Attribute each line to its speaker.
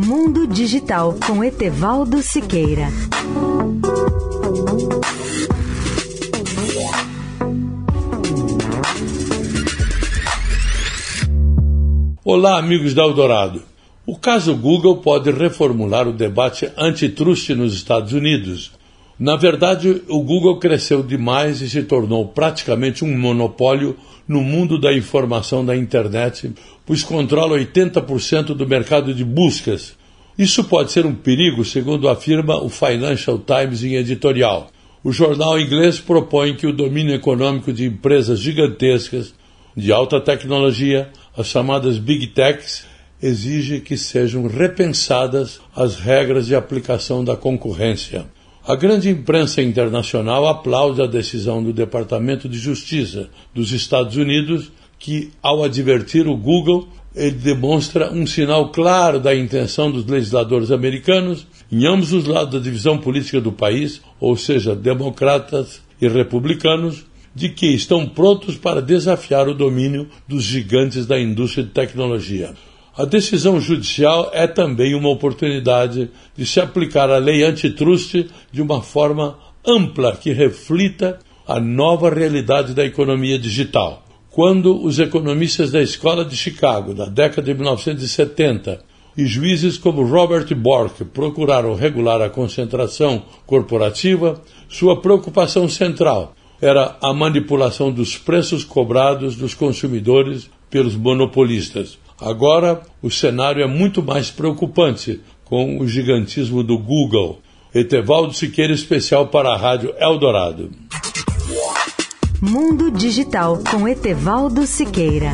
Speaker 1: Mundo Digital com Etevaldo Siqueira.
Speaker 2: Olá, amigos da Eldorado. O caso Google pode reformular o debate antitrust nos Estados Unidos. Na verdade, o Google cresceu demais e se tornou praticamente um monopólio no mundo da informação da internet, pois controla 80% do mercado de buscas. Isso pode ser um perigo, segundo afirma o Financial Times em editorial. O jornal inglês propõe que o domínio econômico de empresas gigantescas de alta tecnologia, as chamadas Big Techs, exige que sejam repensadas as regras de aplicação da concorrência. A grande imprensa internacional aplaude a decisão do Departamento de Justiça dos Estados Unidos, que, ao advertir o Google, ele demonstra um sinal claro da intenção dos legisladores americanos, em ambos os lados da divisão política do país, ou seja, democratas e republicanos, de que estão prontos para desafiar o domínio dos gigantes da indústria de tecnologia. A decisão judicial é também uma oportunidade de se aplicar a lei antitrust de uma forma ampla que reflita a nova realidade da economia digital. Quando os economistas da Escola de Chicago, da década de 1970, e juízes como Robert Bork procuraram regular a concentração corporativa, sua preocupação central era a manipulação dos preços cobrados dos consumidores pelos monopolistas. Agora, o cenário é muito mais preocupante com o gigantismo do Google. Etevaldo Siqueira, especial para a Rádio Eldorado.
Speaker 1: Mundo Digital com Etevaldo Siqueira.